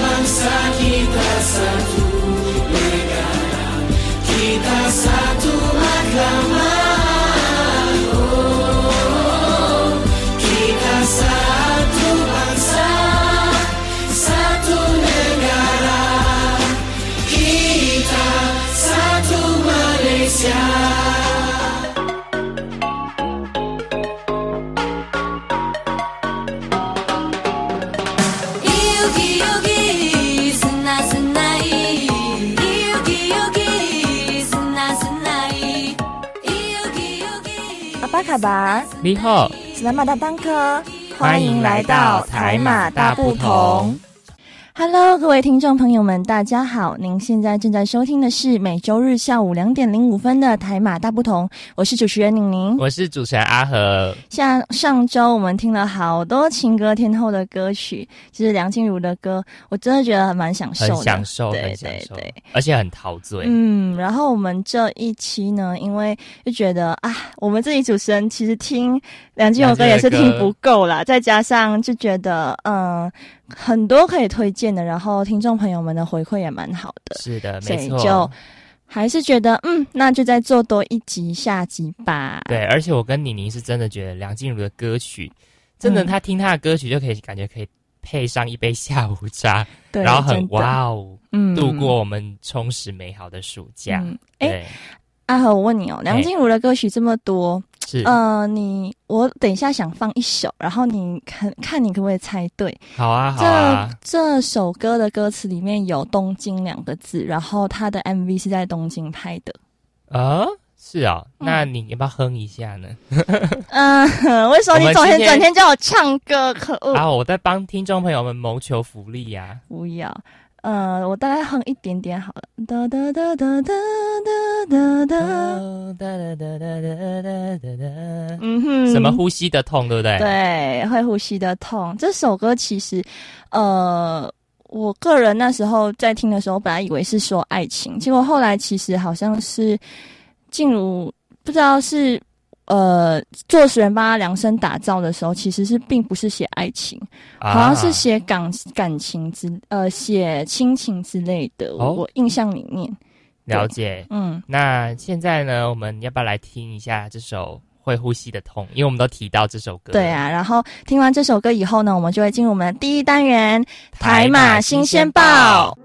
bangsa kita satu 巴，你好，是南马大当科，欢迎来到台马大不同。Hello，各位听众朋友们，大家好！您现在正在收听的是每周日下午两点零五分的台马大不同，我是主持人宁宁。我是主持人阿和。像上周我们听了好多情歌天后的歌曲，就是梁静茹的歌，我真的觉得蛮享受的，很享受，对对对。，而且很陶醉。嗯，然后我们这一期呢，因为就觉得啊，我们自己主持人其实听梁静茹歌也是听不够啦，再加上就觉得嗯，很多可以推荐的，然后听众朋友们的回馈也蛮好的，是的，没错。就还是觉得嗯，那就再做多一集下集吧。对，而且我跟妮妮是真的觉得梁静茹的歌曲，真的，嗯她听她的歌曲就可以感觉可以配上一杯下午茶，对，然后很哇哦，嗯度过我们充实美好的暑假。嗯，哎、对，阿和，我问你哦，梁静茹的歌曲这么多，是，呃，你我等一下想放一首，然后你看看你可不可以猜对？好啊，好啊，这这首歌的歌词里面有“东京”两个字，然后它的 MV 是在东京拍的。啊，是啊，嗯那你要不要哼一下呢？嗯，为什么你总整天叫我唱歌？可恶！啊，我在帮听众朋友们谋求福利呀。不要。呃，我大概哼一点点好了。哒哒哒哒哒哒哒哒哒哒哒哒哒哒哒嗯哼，什么呼吸的痛，对不对？对，会呼吸的痛。这首歌其实，呃，我个人那时候在听的时候，本来以为是说爱情，结果后来其实好像是静茹，不知道是呃作词人帮他量身打造的时候，其实是并不是写爱情，啊好像是写感感情之呃写亲情之类的。哦我印象里面，了解。嗯，那现在呢，我们要不要来听一下这首《会呼吸的痛》？因为我们都提到这首歌。对，啊。然后听完这首歌以后呢，我们就会进入我们的第一单元台马新鲜报。。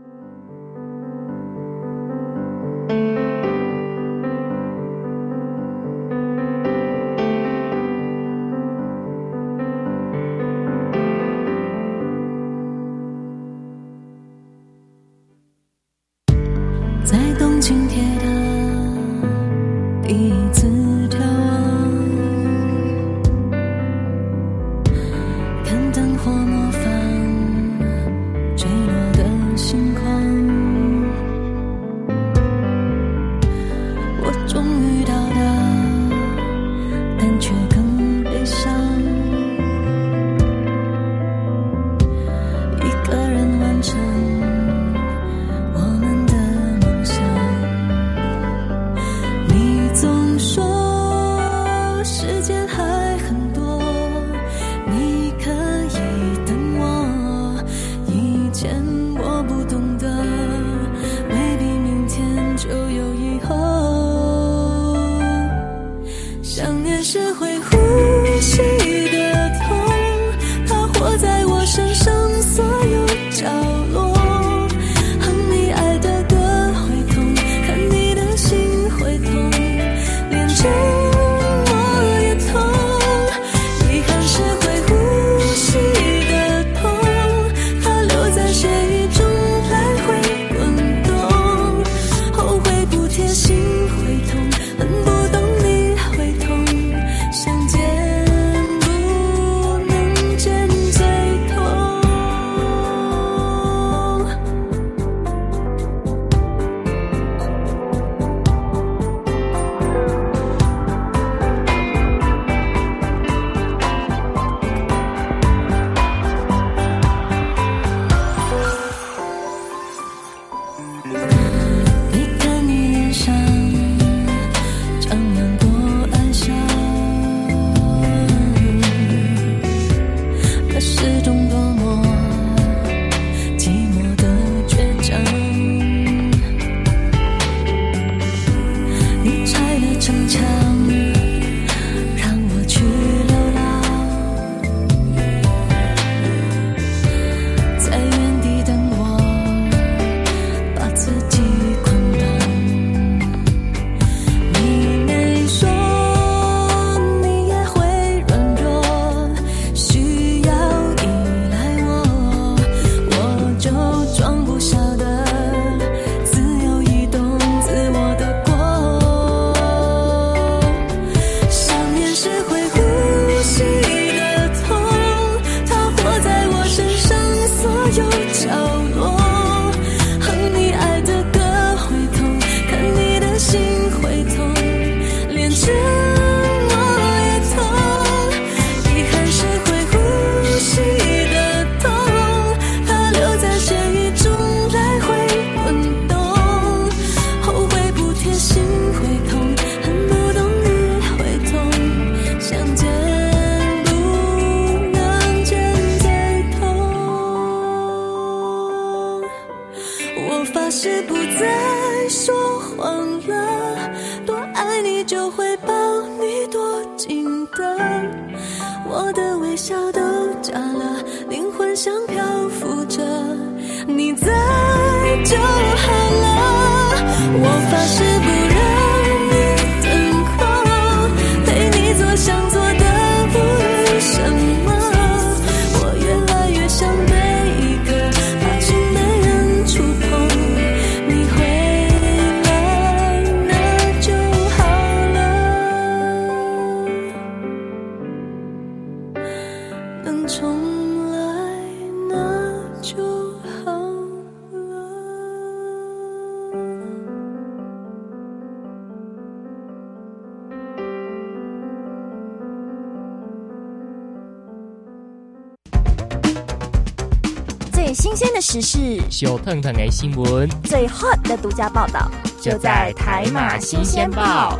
时事，小腾腾的新闻最 hot 的独家报道，就在台马新鲜报。。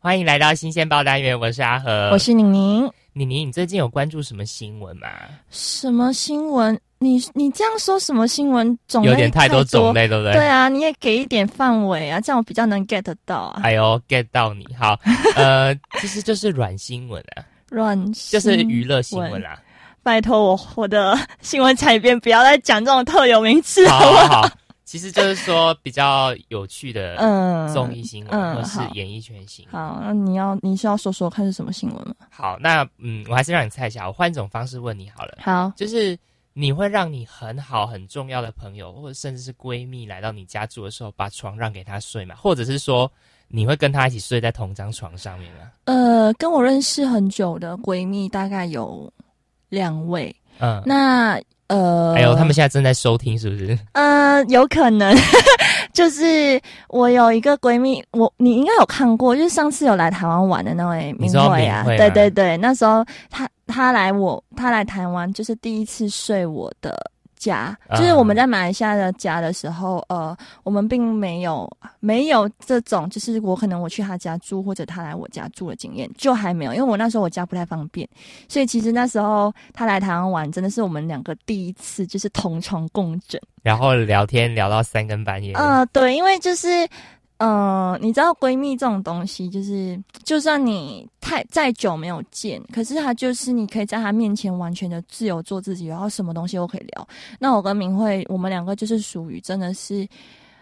欢迎来到新鲜报单元，我是阿和，我是宁宁。妮妮。你最近有关注什么新闻吗？什么新闻？你你这样说什么新闻种类有点太多种。类，对不对？对啊，你也给一点范围啊，这样我比较能 get 到啊。哎呦，get 到你好，呃，其实就是软新闻啊，软就是娱乐新闻啊。拜托我我的新闻采编不要再讲这种特有名词好好其实就是说比较有趣的嗯综艺新闻，嗯或是演艺圈新闻。好，那你要你需要说说看是什么新闻吗？好，那嗯，我还是让你猜一下，我换一种方式问你好了，好，就是你会让你很好很重要的朋友，或者甚至是闺蜜来到你家住的时候，把床让给她睡吗？或者是说你会跟她一起睡在同张床上面吗？呃，跟我认识很久的闺蜜大概有两位，嗯，那呃，还有他们现在正在收听，是不是？呃，有可能，就是我有一个闺蜜，我你应该有看过，就是上次有来台湾玩的那位明你说慧啊，对对对，那时候她她来我他来台湾，就是第一次睡我的家，啊。就是我们在马来西亚的家的时候，呃，我们并没有没有这种，就是我可能我去他家住或者他来我家住的经验，就还没有，因为我那时候我家不太方便，所以其实那时候他来台湾玩，真的是我们两个第一次就是同床共枕。然后聊天聊到三更半夜，呃，对，因为就是，嗯，你知道闺蜜这种东西，就是就算你太再久没有见，可是她就是你可以在她面前完全的自由做自己，然后什么东西都可以聊。那我跟明慧，我们两个就是属于真的是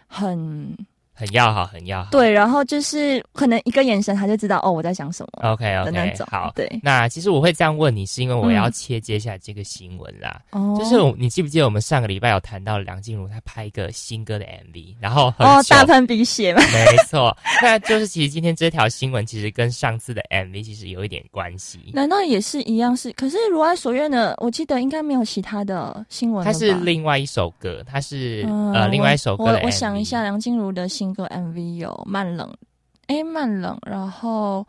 很很要好，很要好。对，然后就是可能一个眼神，他就知道哦我在想什么，OK OK，种。好。对，那其实我会这样问你，是因为我嗯要切接下来这个新闻啦。哦，就是我你记不记得我们上个礼拜有谈到梁静茹她拍一个新歌的 MV，然后很哦，大喷鼻血嘛，没错，那就是其实今天这条新闻其实跟上次的 MV 其实有一点关系。难道也是一样是？可是如爱所愿的，我记得应该没有其他的新闻了它。是另外一首歌，它是、嗯呃另外一首歌的我 MV。我想一下，，梁静茹的新歌 MV 有《慢冷》，哎，《慢冷》，然后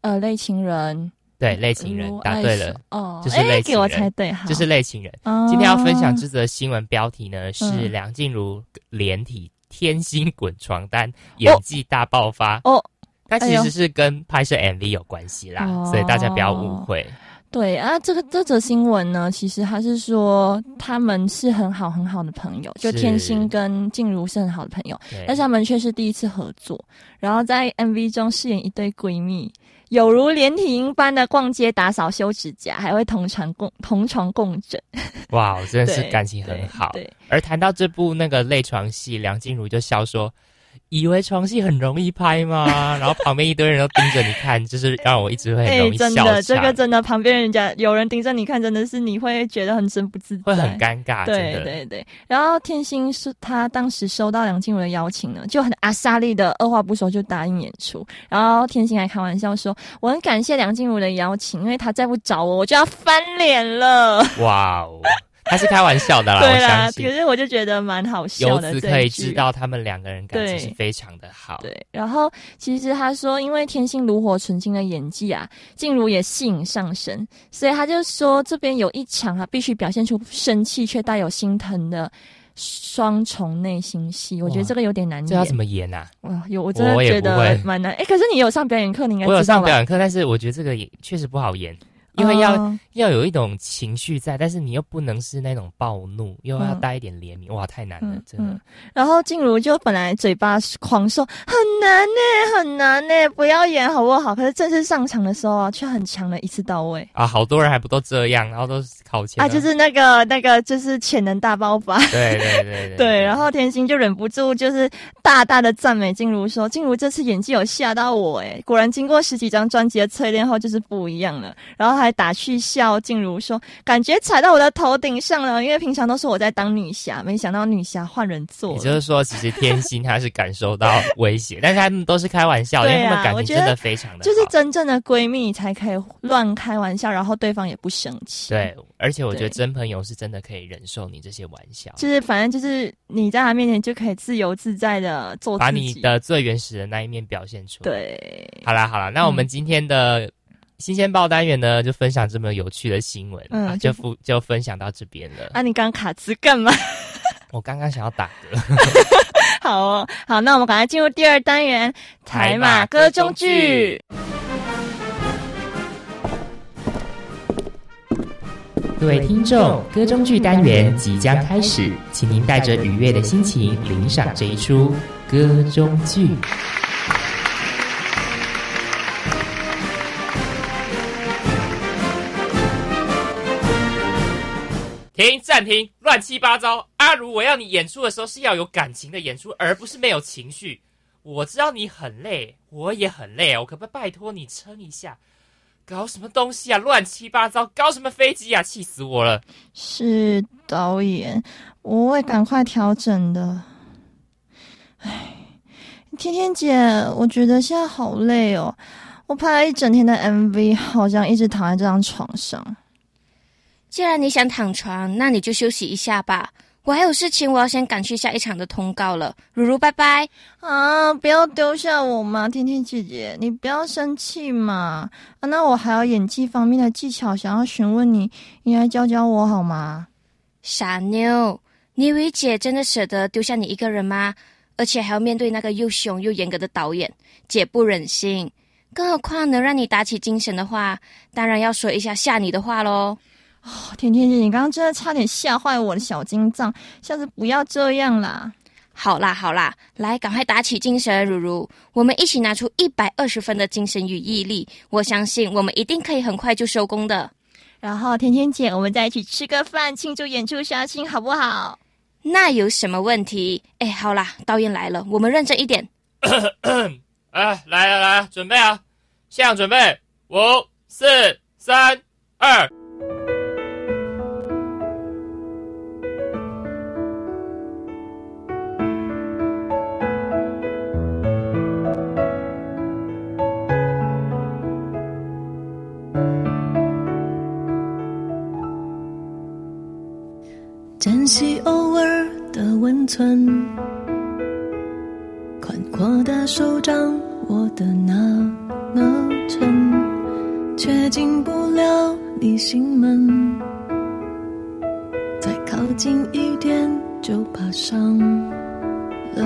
呃，《类情人》对，类情人答对了，哦，就是哎类情人给我猜对，好，就是类情人。哦今天要分享这则新闻标题呢，是嗯梁静茹连体天心滚床单，演技大爆发。哦，它其实是跟拍摄 MV 有关系啦，哦所以大家不要误会。对啊，这个这则新闻呢，其实他是说他们是很好很好的朋友，就天心跟静茹是很好的朋友，但是他们却是第一次合作，然后在 MV 中饰演一对闺蜜，有如连体婴般的逛街、打扫、修指甲，还会同床共同床共枕，哇，真的是感情很好。对，对。而谈到这部那个泪床戏，梁静茹就笑说：“以为床戏很容易拍吗？” 然后旁边一堆人都盯着你看，就是让我一直会很容易笑哎真的，这场个真的，旁边人家有人盯着你看，真的是你会觉得很真不自在，会很尴尬，对。对对，然后天心是他当时收到梁静茹的邀请呢，就很阿莎丽的二话不说就答应演出。然后天心还开玩笑说：“我很感谢梁静茹的邀请，因为她再不找我，我就要翻脸了。哇哦，他是开玩笑的”啦，对啦，可。是我就觉得蛮好笑的。由此可以知道他们两个人感情是非常的好。对，然后其实他说，因为天心炉火纯青的演技啊，静茹也吸引上神，所以他就说这边有一场啊，必须表现出生气却带有心疼的双重内心戏。我觉得这个有点难这要怎。么演啊？哇，有我真的觉得蛮难。哎，可是你有上表演课，你应该我有上表演课，但是我觉得这个也确实不好演，因为要、哦要有一种情绪在，但是你又不能是那种暴怒，又要嗯带一点怜悯，哇，太难了，嗯真的。嗯，然后静茹就本来嘴巴狂说很难呢，很难呢，不要演好不好？可是正式上场的时候啊，却很强的一次到位啊，好多人还不都这样，然后都是考前啊，就是那个那个就是潜能大爆发。对对对对 对，然后甜心就忍不住就是大大的赞美静茹说：“静茹这次演技有吓到我，诶，果然经过十几张专辑的淬炼后就是不一样了。”然后还打趣笑静茹说：“感觉踩到我的头顶上了，因为平常都是我在当女侠，没想到女侠换人做了。”也就是说，其实天心她是感受到威胁，但是他们都是开玩笑，因为对啊他们感情真的非常的好。就是真正的闺蜜才可以乱开玩笑，然后对方也不生气。对，而且我觉得真朋友是真的可以忍受你这些玩笑，就是反正就是你在他面前就可以自由自在的做自己。把你的最原始的那一面表现出来。，对，好啦好啦，那我们今天的新鲜报单元呢，就分享这么有趣的新闻，嗯啊、就分就分享到这边了。啊，你刚卡词干嘛？我刚刚想要打嗝，好哦，好，那我们赶快进入第二单元——台马歌中剧。各位听众，歌中剧单元即将开始，请您带着愉悦的心情领赏这一出歌中剧。停！暂停！乱七八糟！阿如，我要你演出的时候是要有感情的演出，而不是没有情绪。我知道你很累，我也很累，我可不可以拜托你撑一下？搞什么东西啊？乱七八糟！搞什么飞机啊？气死我了！是导演，我会赶快调整的。唉，天天姐，我觉得现在好累哦。我拍了一整天的 MV，好像一直躺在这张床上。既然你想躺床，那你就休息一下吧。我还有事情，我要先赶去下一场的通告了。如如，拜拜。啊！不要丢下我嘛，天天姐姐，你不要生气嘛。啊，那我还有演技方面的技巧想要询问你，你来教教我好吗？傻妞，你以为姐真的舍得丢下你一个人吗？而且还要面对那个又凶又严格的导演，姐不忍心。更何况能让你打起精神的话，当然要说一下吓你的话喽。哦甜甜姐，你刚刚真的差点吓坏我的小心脏，下次不要这样啦。好啦好啦，来，赶快打起精神，如如，我们一起拿出一百二十分的精神与毅力，我相信我们一定可以很快就收工的。然后甜甜姐，我们再一起吃个饭，庆祝演出杀青，好不好？那有什么问题？哎，好啦，导演来了，我们认真一点。哎，来来来了，准备啊！现场准备，五、四、三、二。珍惜偶尔的温存，宽阔的手掌握得那么沉，却进不了你心门。再靠近一点，就怕伤了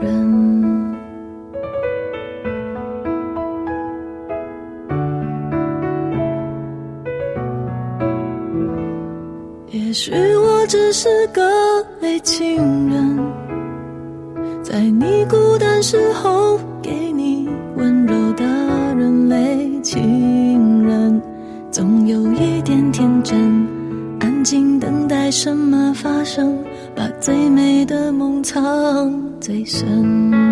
人。许我只是个累情人，在你孤单时候给你温柔的人类情人，总有一点天真，安静等待什么发生，把最美的梦藏最深。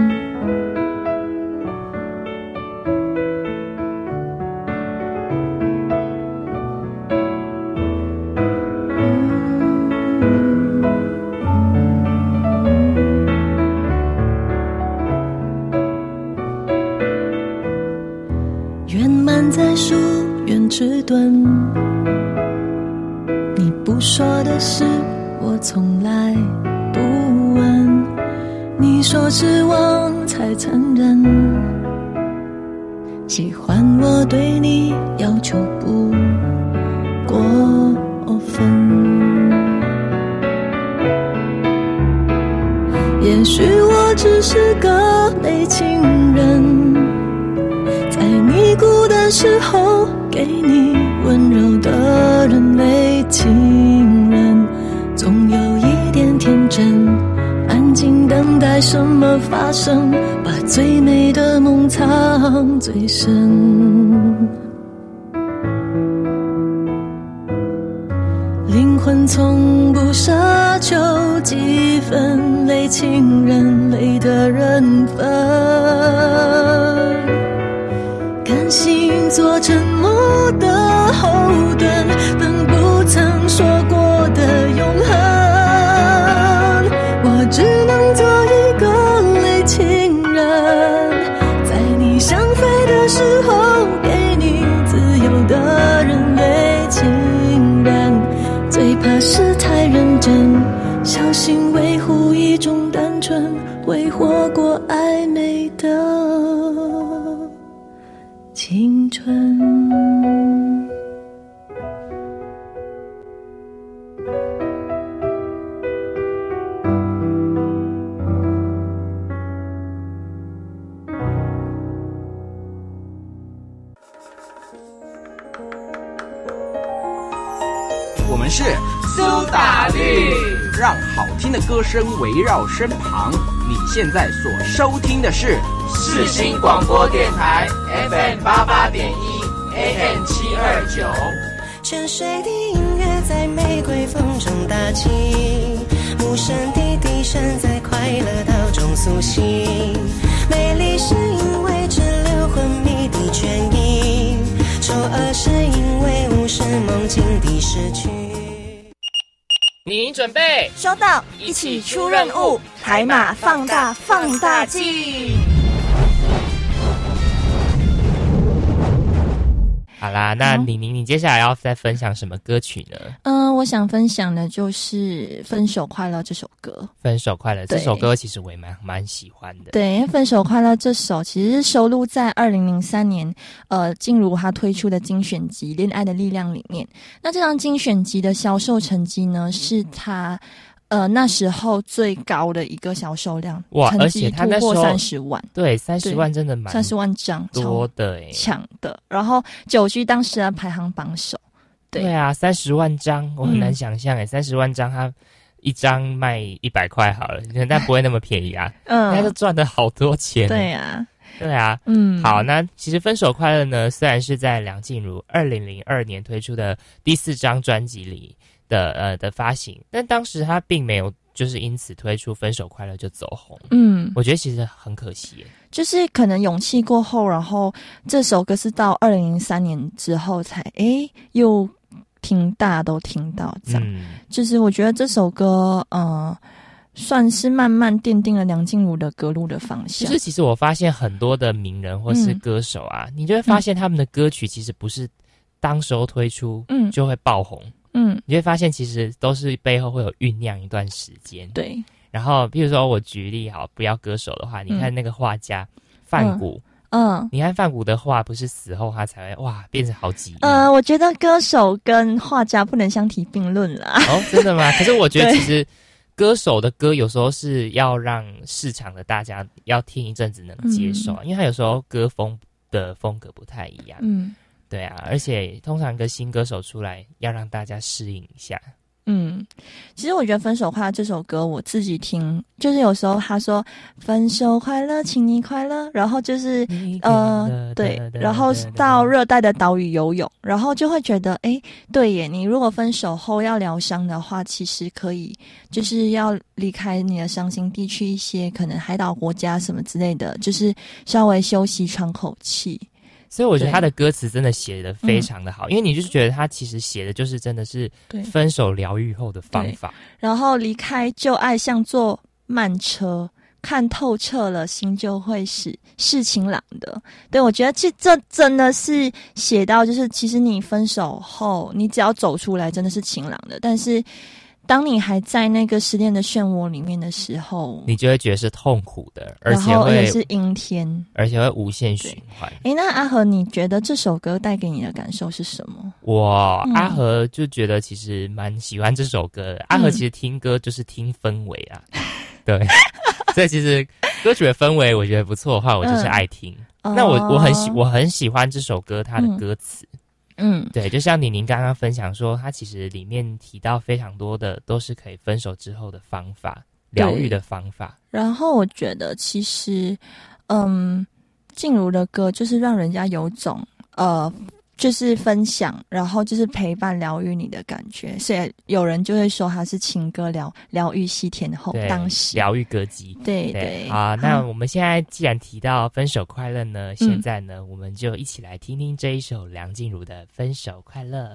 声围绕身旁。你现在所收听的是世新广播电台 FM 八八点一 AM 七二九。泉水的音乐在玫瑰风中打起，无声的笛声在快乐岛中苏醒。美丽是因为滞留昏迷的倦意，丑恶是因为无视梦境的失去。您准备收到，一起出任务，海马放大放大镜。好啦，那李宁，你接下来要再分享什么歌曲呢？嗯、我想分享的就是《分手快乐》这首歌。分手快乐这首歌，其实我也蛮蛮喜欢的。对，因为《分手快乐》这首其实是收录在二零零三年，呃，静茹她推出的精选集《恋爱的力量》里面。那这张精选集的销售成绩呢，是她呃那时候最高的一个销售量，哇而且绩突破她那时候三十万，对，三十对万真的蛮三十万张，多的哎。抢的。然后九居当时的排行榜首，对。对啊，三十万张，我很难嗯想象哎，三十万张它一张卖一百块好了，但不会那么便宜啊，他 都嗯，赚了好多钱。对啊，对啊，嗯，好，那其实《分手快乐》呢，虽然是在梁静茹二零零二年推出的第四张专辑里的呃的发行，但当时他并没有就是因此推出《分手快乐》就走红，嗯，我觉得其实很可惜。就是可能勇气过后，然后这首歌是到二零零三年之后才哎又听大家都听到这样。嗯，就是我觉得这首歌，呃，算是慢慢奠定了梁静茹的歌路的方向。就是其实我发现很多的名人或是嗯歌手啊，你就会发现他们的歌曲其实不是当时候推出嗯就会爆红，嗯，你会发现其实都是背后会有酝酿一段时间。对，然后，譬如说我举例好，不要歌手的话，你看那个画家范谷，嗯。你看范谷的画，不是死后他才会哇变成好几亿、呃，我觉得歌手跟画家不能相提并论啦。哦，真的吗？可是我觉得其实歌手的歌有时候是要让市场的大家要听一阵子能接受，因为他有时候歌风的风格不太一样。嗯对啊，而且通常一个新歌手出来，要让大家适应一下。嗯，其实我觉得《分手快乐》这首歌，我自己听，就是有时候他说“分手快乐，请你快乐”，然后就是呃，对，然后到热带的岛屿游泳，然后就会觉得，哎，对耶，你如果分手后要疗伤的话，其实可以，就是要离开你的伤心地，去一些可能海岛国家什么之类的，就是稍微休息喘口气。所以我觉得他的歌词真的写的非常的好，因为你就是觉得他其实写的就是真的是分手疗愈后的方法。然后离开旧爱像坐慢车，看透彻了，心就会是是晴朗的。对我觉得这这真的是写到，就是其实你分手后，你只要走出来，真的是晴朗的。但是当你还在那个失恋的漩涡里面的时候，你就会觉得是痛苦的，而且会是阴天。而且会无限循环。诶，那阿和，你觉得这首歌带给你的感受是什么？我、嗯阿和就觉得其实蛮喜欢这首歌的。阿和其实听歌就是听氛围啊，对，所以其实歌曲的氛围我觉得不错的话，我就是爱听。那我我很喜我很喜欢这首歌它的歌词，嗯对，就像李宁刚刚分享说，他其实里面提到非常多的都是可以分手之后的方法，疗愈的方法。然后我觉得其实，嗯，静茹的歌就是让人家有种呃。就是分享，然后就是陪伴、疗愈你的感觉，所以有人就会说他是情歌疗疗愈西天后，当时疗愈歌姬。对对，好，那我们现在既然提到分手快乐呢，现在呢，我们就一起来听听这一首梁静茹的《分手快乐》。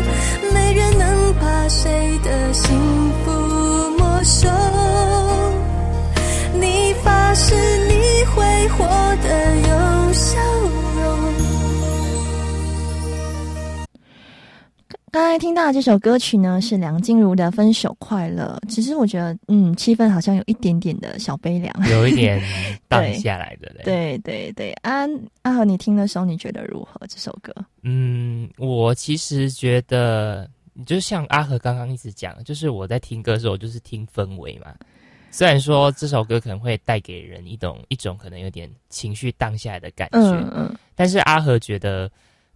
听到这首歌曲呢，是梁静茹的《分手快乐》。其实我觉得，嗯，气氛好像有一点点的小悲凉，有一点 荡下来的。对对对，阿阿和，你听的时候你觉得如何？这首歌？嗯，我其实觉得，就像阿和刚刚一直讲，就是我在听歌的时候，就是听氛围嘛。虽然说这首歌可能会带给人一种一种可能有点情绪荡下来的感觉，嗯嗯，但是阿和觉得。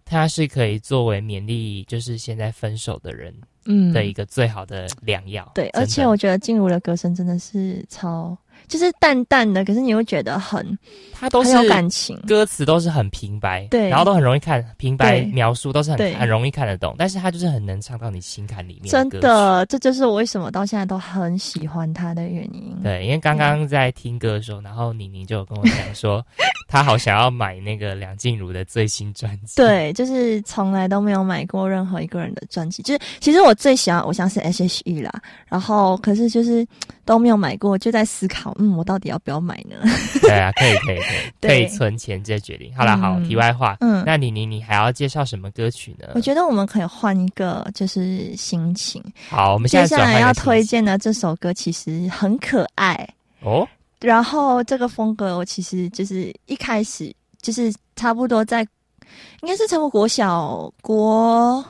它是可以作为勉励，就是现在分手的人，嗯，的一个最好的良药。对，而且我觉得静茹的歌声真的是超。就是淡淡的，可是你又觉得很，它都是有感情，歌词都是很平白，对，然后都很容易看，平白描述都是很很容易看得懂，但是它就是很能唱到你心坎里面。真的，这就是我为什么到现在都很喜欢他的原因。对，因为刚刚在听歌的时候，然后宁宁就有跟我讲说，他好想要买那个梁静茹的最新专辑。对，就是从来都没有买过任何一个人的专辑，就是其实我最喜欢偶像是 S.H.E 啦，然后可是就是都没有买过，就在思考。嗯，我到底要不要买呢？对啊，可以，可以，可以，可以存钱再决定。好了，好，题外话，嗯，那你你你还要介绍什么歌曲呢？我觉得我们可以换一个，就是心情。好，我们接下来要推荐的这首歌其实很可爱哦。然后这个风格，我其实就是一开始就是差不多在，应该是从国小国。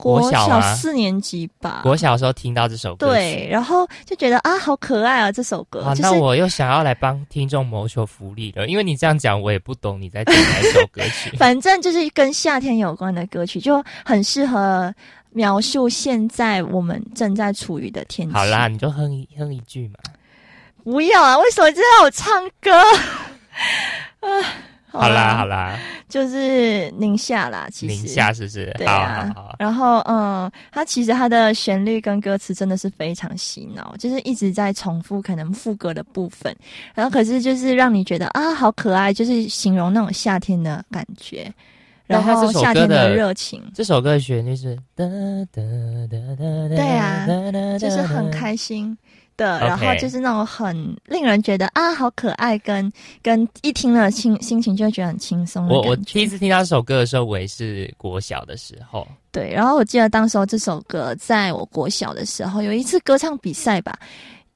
国小四年级吧，国小时候听到这首歌，对，然后就觉得啊，好可爱啊，这首歌。好，那我又想要来帮听众谋求福利了，因为你这样讲，我也不懂你在讲哪首歌曲。反正就是跟夏天有关的歌曲，就很适合描述现在我们正在处于的天气。好啦，你就哼一哼一句嘛。不要啊！为什么一直要我唱歌？啊。好啦好啦，就是宁夏啦，其实宁夏是不是？对啊。然后嗯，它其实它的旋律跟歌词真的是非常洗脑，就是一直在重复可能副歌的部分，然后可是就是让你觉得啊好可爱，就是形容那种夏天的感觉。然后夏天的热情，这首歌的旋律是哒哒哒哒哒，对啊就是很开心的，然后就是那种很令人觉得啊好可爱，跟跟一听了心心情就会觉得很轻松我我第一次听到这首歌的时候，我也是国小的时候，对，然后我记得当时候这首歌在我国小的时候有一次歌唱比赛吧，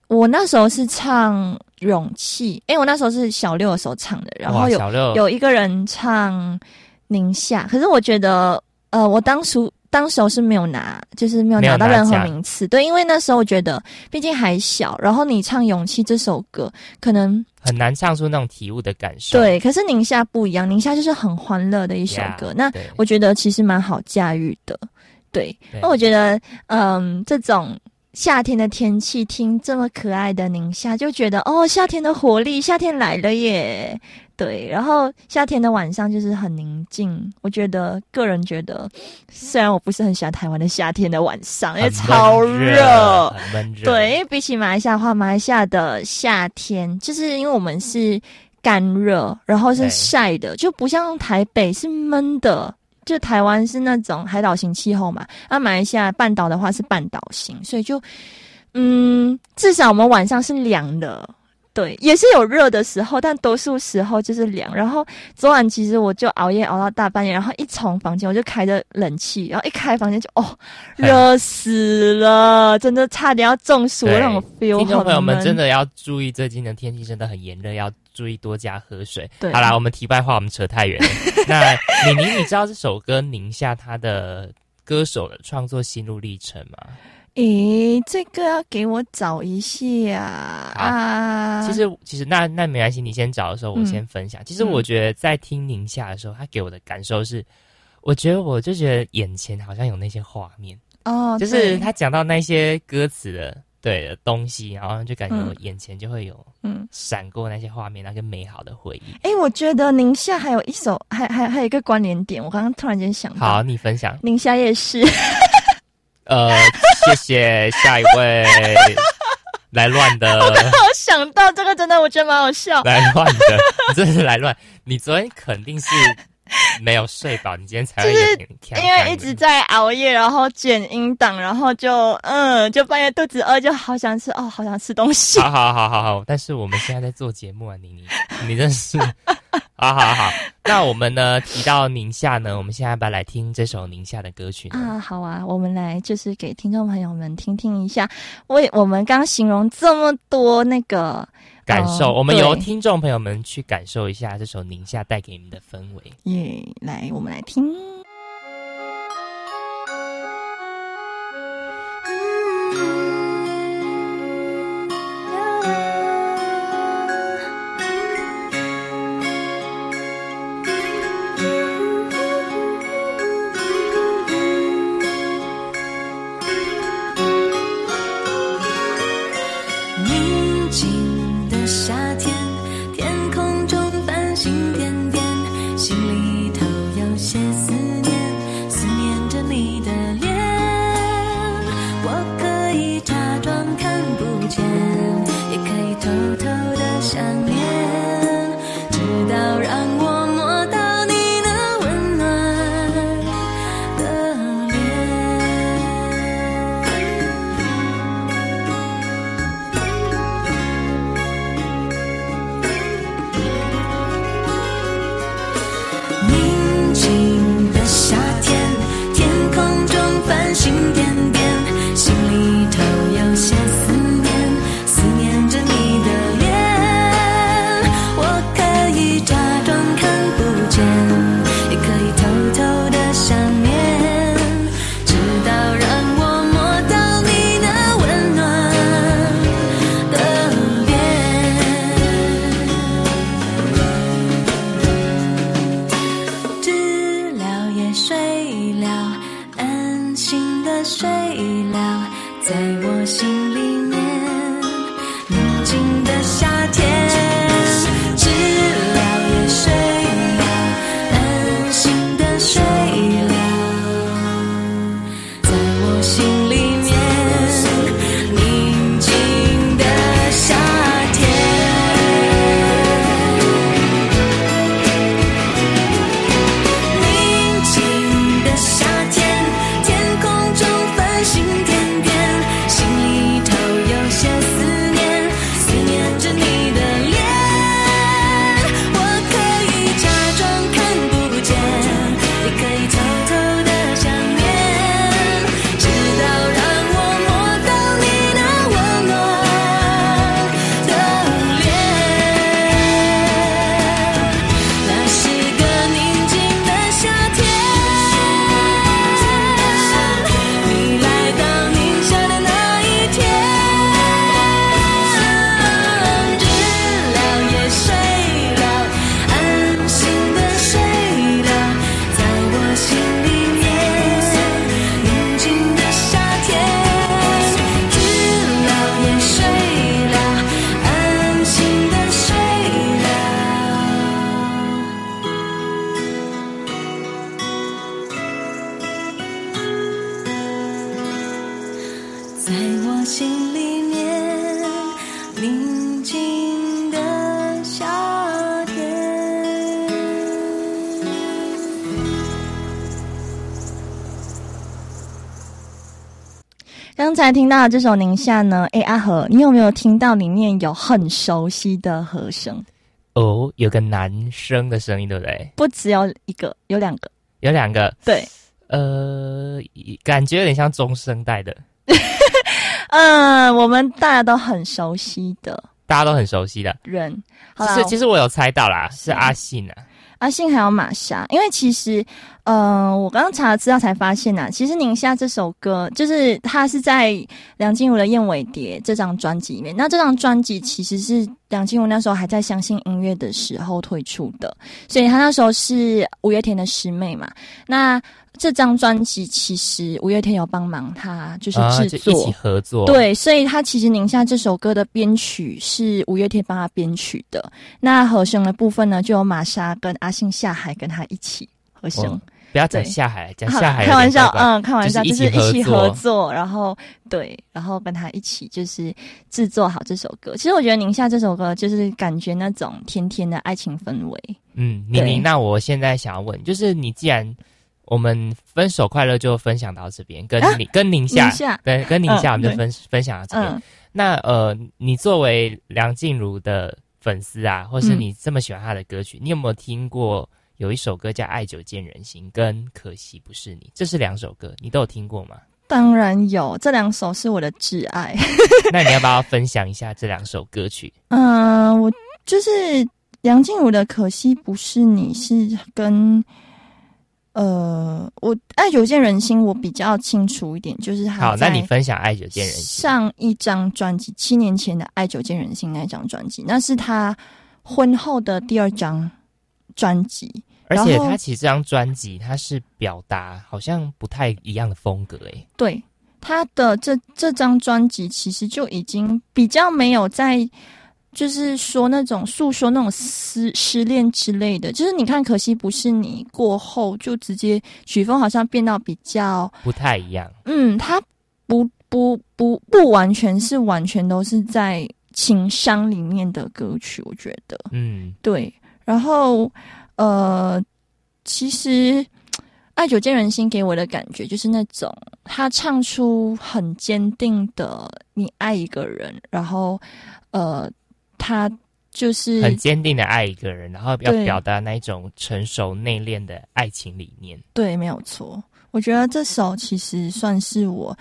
我那时候是唱《勇气》，因为我那时候是小六的时候唱的，然后有小六。有一个人唱《宁夏》，可是我觉得呃，我当初。当时候是没有拿，就是没有拿拿到任何名次，对，因为那时候我觉得，毕竟还小，然后你唱《勇气》这首歌，可能很难唱出那种体悟的感受。对，可是宁夏不一样，宁夏就是很欢乐的一首 Yeah，歌。那我觉得其实蛮好驾驭的，对那我觉得，嗯，这种夏天的天气，听这么可爱的宁夏，就觉得哦，夏天的活力，夏天来了耶。对，然后夏天的晚上就是很宁静。我觉得，个人觉得，虽然我不是很喜欢台湾的夏天的晚上，因为超闷热。对，因为比起马来西亚的话，马来西亚的夏天就是因为我们是干热，然后是对晒的，就不像台北是闷的。就台湾是那种海岛型气候嘛，那、马来西亚半岛的话是半岛型，所以就嗯，至少我们晚上是凉的。对，也是有热的时候，但多数时候就是凉。然后昨晚其实我就熬夜熬到大半夜，然后一从房间我就开着冷气，然后一开房间就哦，很热死了，真的差点要中暑对那种 feel。听众朋友们真的要注意，最近的天气真的很炎热，要注意多加喝水。对好啦，我们题外话，我们扯太远了。那李宁，你知道这首歌宁夏它的歌手的创作心路历程吗？诶，这个要给我找一下啊。其实，其实那那没关系，你先找的时候，我嗯先分享。其实我觉得在听宁夏的时候，他给我的感受是，我觉得我就觉得眼前好像有那些画面，哦，就是他讲到那些歌词的对的东西，然后就感觉嗯我眼前就会有嗯，闪过那些画面，那个美好的回忆。诶，我觉得宁夏还有一首，还还还有一个关联点，我刚刚突然间想到，好，你分享。宁夏夜市。呃，谢谢下一位 来乱的，我想到这个，真的我觉得蛮好笑。来乱的，你真的是来乱。你昨天肯定是 没有睡饱，你今天才会有点跳因为一直在熬夜，然后剪音档，然后就嗯，就半夜肚子饿，就好想吃哦，好想吃东西。好好好好好，但是我们现在在做节目啊，妮妮，你真是，好好好。那我们呢提到宁夏呢，我们现在要不要来听这首宁夏的歌曲呢？啊，好啊，我们来就是给听众朋友们听听一下，为我们刚形容这么多那个感受，哦我们由听众朋友们去感受一下这首宁夏带给你们的氛围。耶，来，我们来听。才听到的这首《宁夏》呢，哎，阿和，你有没有听到里面有很熟悉的和声？哦，有个男生的声音，对不对？不只有一个，有两个，有两个。对，呃，感觉有点像中生代的。嗯，我们大家都很熟悉的，大家都很熟悉的人。其实，其实我有猜到啦，是阿信啊。阿信还有玛莎，因为其实，呃，我刚刚查了资料才发现呐，其实《宁夏》这首歌就是他是在梁静茹的《燕尾蝶》这张专辑里面。那这张专辑其实是梁静茹那时候还在相信音乐的时候推出的，所以他那时候是五月天的师妹嘛。那这张专辑其实五月天有帮忙他，就是制作一起合作。对，所以他其实宁夏这首歌的编曲是五月天帮他编曲的。那和声的部分呢，就有玛莎跟阿信下海跟他一起和声。不要讲下海，讲下海开玩笑，嗯，开玩笑，就是一起合作，然后对，然后跟他一起就是制作好这首歌。其实我觉得宁夏这首歌就是感觉那种甜甜的爱情氛围。嗯，宁宁，那我现在想要问，就是你既然我们分手快乐就分享到这边，跟你跟宁夏，对，跟宁夏我们就分分享到这边。那呃，你作为梁静茹的粉丝啊，或是你这么喜欢她的歌曲，你有没有听过？有一首歌叫《爱久见人心》，跟《可惜不是你》，这是两首歌，你都有听过吗？当然有，这两首是我的挚爱。那你要不要分享一下这两首歌曲？嗯，我就是梁静茹的《可惜不是你》，是跟呃，我《爱久见人心》我比较清楚一点，就是好。那你分享《爱久见人心》上一张专辑，七年前的《爱久见人心》那张专辑，那是他婚后的第二张。专辑，而且他其实这张专辑，他是表达好像不太一样的风格，诶。对，他的这这张专辑其实就已经比较没有在，就是说那种诉说那种失失恋之类的，就是你看，可惜不是你过后就直接曲风好像变到比较不太一样。嗯，他不不不不完全是完全都是在情商里面的歌曲，我觉得，嗯，对。然后，呃，其实《爱久见人心》给我的感觉就是那种他唱出很坚定的你爱一个人，然后，呃，他就是很坚定的爱一个人，然后要表达那一种成熟内敛的爱情理念。对，没有错。我觉得这首其实算是我。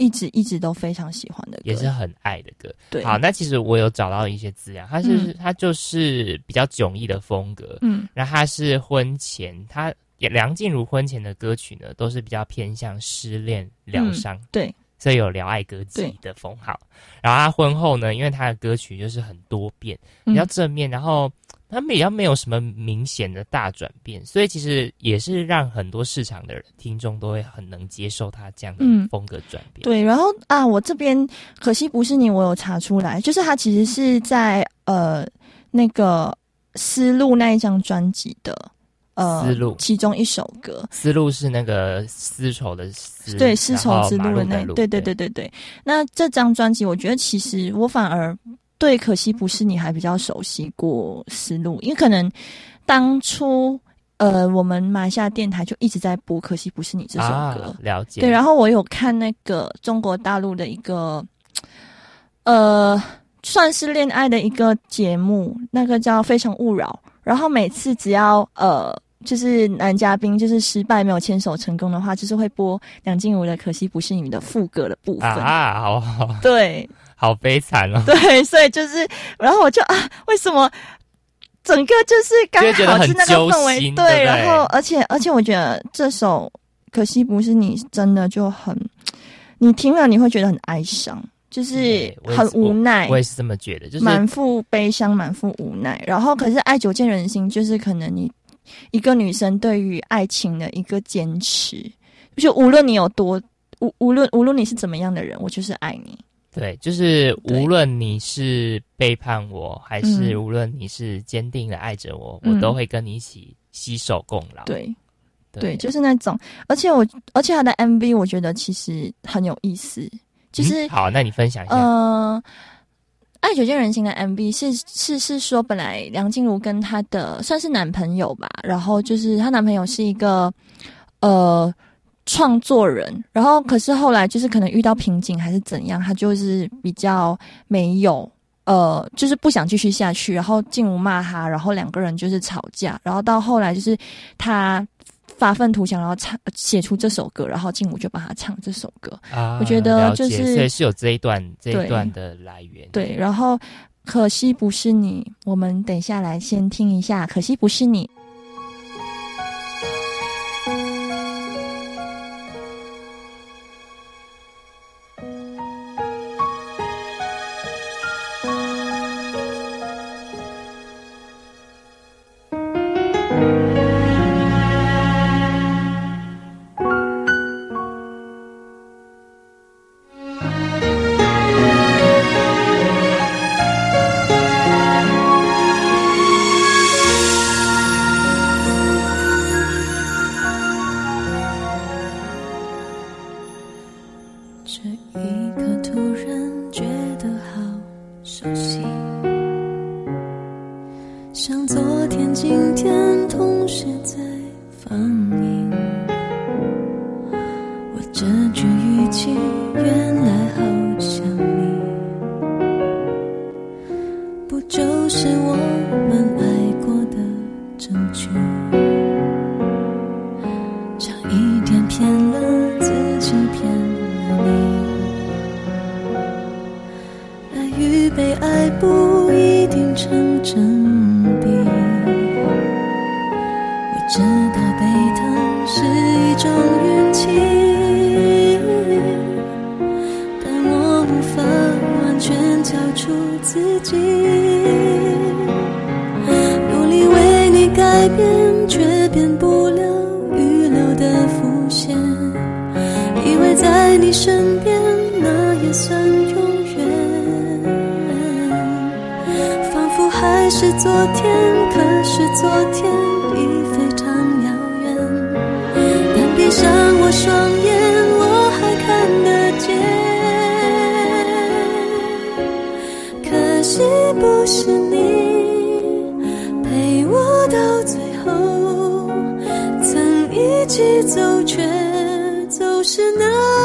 一直一直都非常喜欢的，也是很爱的歌。对，好，那其实我有找到一些资料，它是它就是比较迥异的风格。嗯，然后他是婚前，他梁静茹婚前的歌曲呢，都是比较偏向失恋疗伤，对，所以有聊爱歌姬的封号。然后他婚后呢，因为他的歌曲就是很多变，比较正面，然后。他们也要没有什么明显的大转变，所以其实也是让很多市场的听众都会很能接受他这样的风格转变。对，然后啊，我这边可惜不是你，我有查出来，就是他其实是在呃那个丝路那一张专辑的呃丝路其中一首歌。丝路是那个丝绸的丝，对，丝绸之路的那，对对对对对。那这张专辑，我觉得其实我反而。对，可惜不是你还比较熟悉过思路，因为可能当初呃，我们马来西亚电台就一直在播《可惜不是你》这首歌，了解。对，然后我有看那个中国大陆的一个呃，算是恋爱的一个节目，那个叫《非诚勿扰》，然后每次只要呃，就是男嘉宾就是失败没有牵手成功的话，就是会播梁静茹的《可惜不是你》的副歌的部分啊，好好，对。好悲惨哦！对，所以就是，然后我就啊，为什么整个就是刚好是那个氛围？对，然后而且而且，我觉得这首可惜不是你，真的就很，你听了你会觉得很哀伤，就是很无奈。我也是这么觉得，就是满腹悲伤，满腹无奈。然后可是爱久见人心，就是可能你一个女生对于爱情的一个坚持，就无论你有多无无论无论你是怎么样的人，我就是爱你。对，就是无论你是背叛我，还是无论你是坚定的爱着我，我都会跟你一起携手共老。对，对，就是那种。而且我，而且他的 MV 我觉得其实很有意思。就是好，那你分享一下。嗯，爱久见人心的 MV 是是是说，本来梁静茹跟她的算是男朋友吧，然后就是她男朋友是一个呃。创作人，然后可是后来就是可能遇到瓶颈还是怎样，他就是比较没有。呃，就是不想继续下去，然后静茹骂他，然后两个人就是吵架，然后到后来就是他发愤图强，然后唱写出这首歌，然后静茹就帮他唱这首歌。啊，我觉得就是所以是有这一段这一段的来源。对，然后可惜不是你，我们等下来先听一下，可惜不是你。走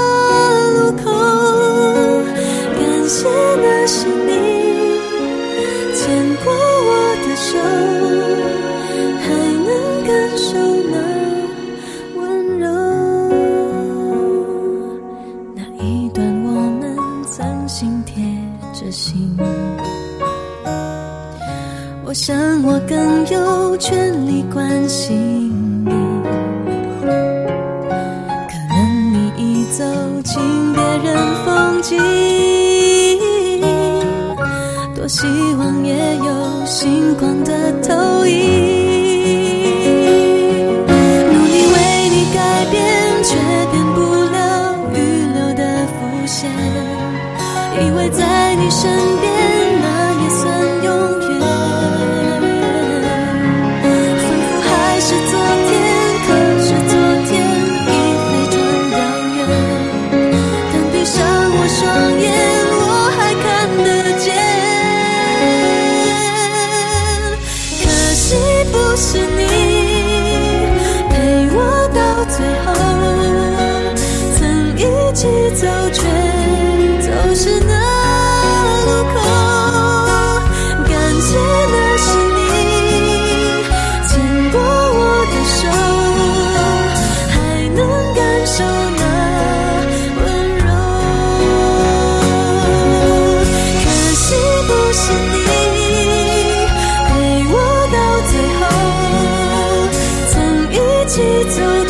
起走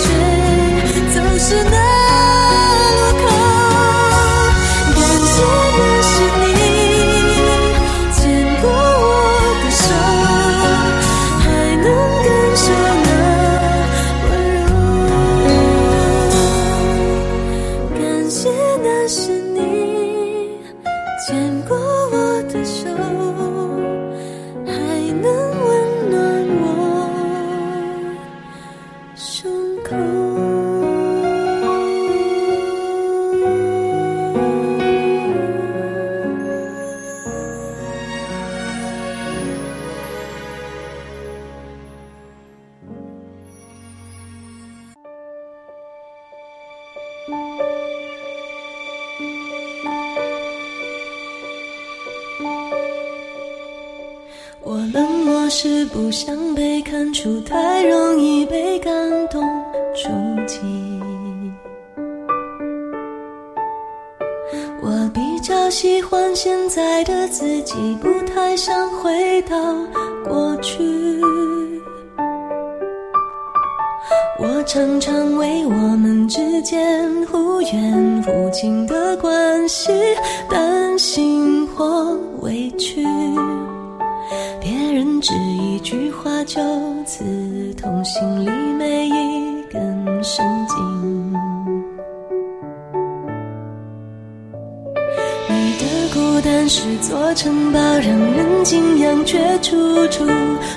让人敬仰，却处处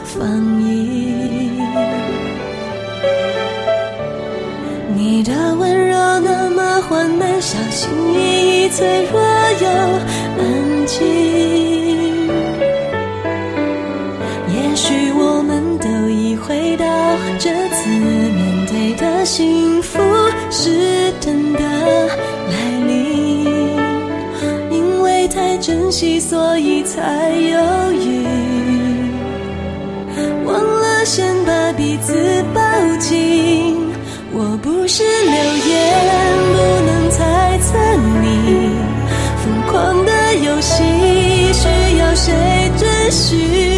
防疫。你的温柔那么缓慢，小心翼翼，脆弱又安静。也许我们都意会到，这次面对的幸福是等的。珍惜所以才犹豫。忘了先把彼此抱紧我不是流言不能猜测你。疯狂的游戏需要谁准许？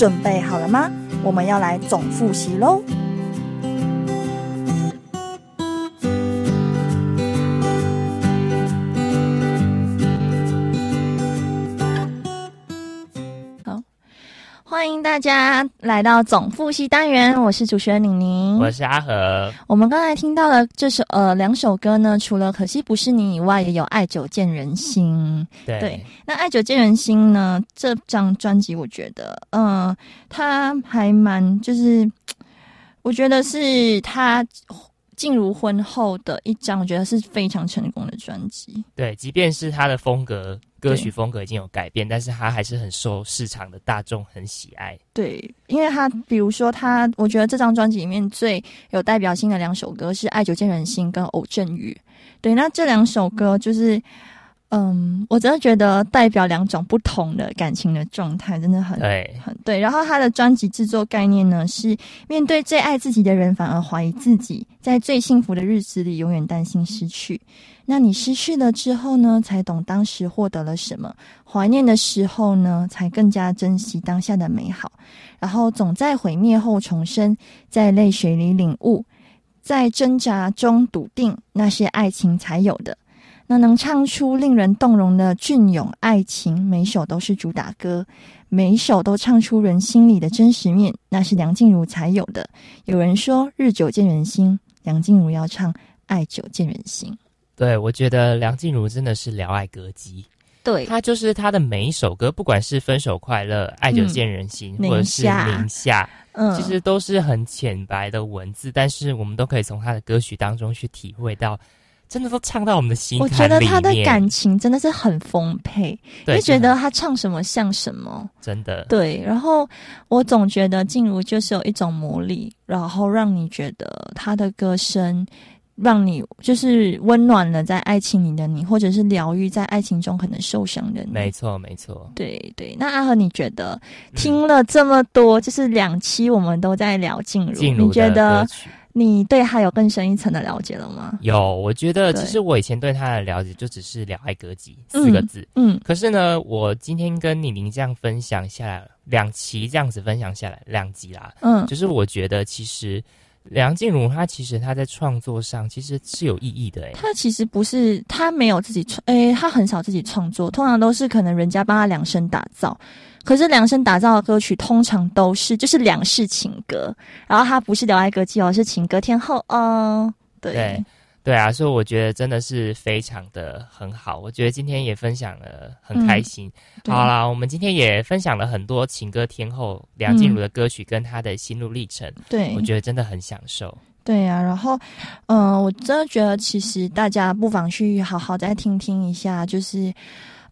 准备好了吗？我们要来总复习喽。大家来到总复习单元，我是主持人宁宁，我是阿和。我们刚才听到了这首呃两首歌呢，除了可惜不是你以外，也有爱久见人心。对，那爱久见人心呢，这张专辑我觉得，嗯，它还蛮就是，我觉得是他。进入婚后的一张，我觉得是非常成功的专辑。对，即便是他的风格、歌曲风格已经有改变，但是他还是很受市场的大众很喜爱。对，因为他比如说他，我觉得这张专辑里面最有代表性的两首歌是《爱久见人心》跟《偶阵雨》。对，那这两首歌就是。嗯，我真的觉得代表两种不同的感情的状态，真的很对，很对。然后他的专辑制作概念呢，是面对最爱自己的人，反而怀疑自己；在最幸福的日子里，永远担心失去。那你失去了之后呢，才懂当时获得了什么；怀念的时候呢，才更加珍惜当下的美好。然后总在毁灭后重生，在泪水里领悟，在挣扎中笃定，那是爱情才有的。那能唱出令人动容的隽永爱情，每首都是主打歌，每一首都唱出人心里的真实面，那是梁静茹才有的。有人说日久见人心，梁静茹要唱爱久见人心。对，我觉得梁静茹真的是聊爱歌姬。对，她就是她的每一首歌，不管是分手快乐、爱久见人心，或者是宁夏，嗯，其实都是很浅白的文字，但是我们都可以从她的歌曲当中去体会到。真的都唱到我们的心我觉得他的感情真的是很丰沛，就觉得他唱什么像什么，真的。对，然后我总觉得静茹就是有一种魔力，然后让你觉得他的歌声让你就是温暖了在爱情里的你，或者是疗愈在爱情中可能受伤的你。没错，没错。对对，那阿和，你觉得听了这么多，就是两期我们都在聊静茹，你觉得？你对他有更深一层的了解了吗？有，我觉得其实我以前对他的了解就只是“两爱歌姬”四个字。嗯，可是呢，我今天跟李宁这样分享下来，两期这样子分享下来，两集啦。嗯，就是我觉得其实梁静茹她其实她在创作上其实是有意义的。哎，她其实不是她没有自己创，哎，她很少自己创作，通常都是可能人家帮她量身打造。可是量身打造的歌曲通常都是就是两世情歌，然后她不是聊爱歌姬哦，是情歌天后哦。对对啊，所以我觉得真的是非常的很好。我觉得今天也分享了很开心。好啦，我们今天也分享了很多情歌天后梁静茹的歌曲跟她的心路历程。对，我觉得真的很享受。对呀，然后嗯，我真的觉得其实大家不妨去好好再听听一下，就是。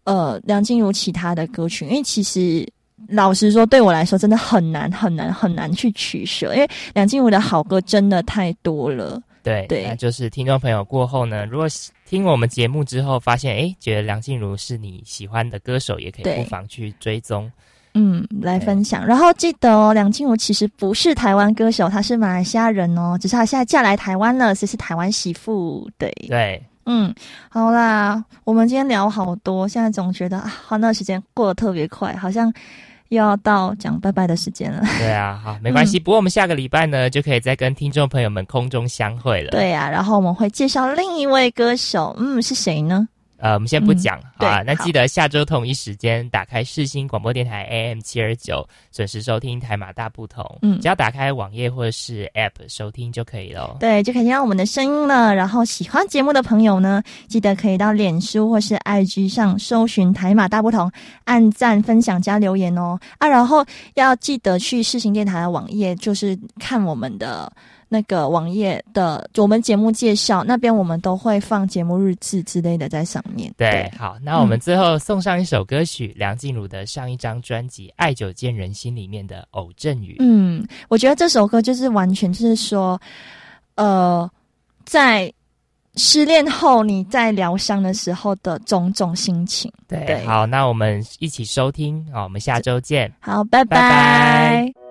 呃，梁静茹其他的歌曲，因为其实老实说，对我来说真的很难很难很难去取舍，因为梁静茹的好歌真的太多了。对对，那就是听众朋友过后呢，如果听我们节目之后发现，哎，觉得梁静茹是你喜欢的歌手，也可以不妨去追踪，嗯，来分享。然后记得哦，梁静茹其实不是台湾歌手，她是马来西亚人哦，只是她现在嫁来台湾了，所以是台湾媳妇。对对。嗯，好啦，我们今天聊好多，现在总觉得啊，好，那时间过得特别快，好像又要到讲拜拜的时间了。对啊，好，没关系，不过我们下个礼拜呢，就可以再跟听众朋友们空中相会了。对啊，然后我们会介绍另一位歌手，嗯，是谁呢？呃，我们先不讲啊，那记得下周同一时间打开世新广播电台 AM 七二九，准时收听台马大不同。嗯，只要打开网页或者是 App 收听就可以了。对，就可以听到我们的声音了。然后喜欢节目的朋友呢，记得可以到脸书或是 IG 上搜寻台马大不同，按赞、分享、加留言哦。啊，然后要记得去世新电台的网页，就是看我们的。那个网页的我们节目介绍那边，我们都会放节目日志之类的在上面。对，好，那我们最后送上一首歌曲，梁静茹的上一张专辑《爱久见人心》里面的《偶阵雨》。嗯，我觉得这首歌就是完全就是说，呃，在失恋后你在疗伤的时候的种种心情。对，好，那我们一起收听，好，我们下周见。好，拜拜。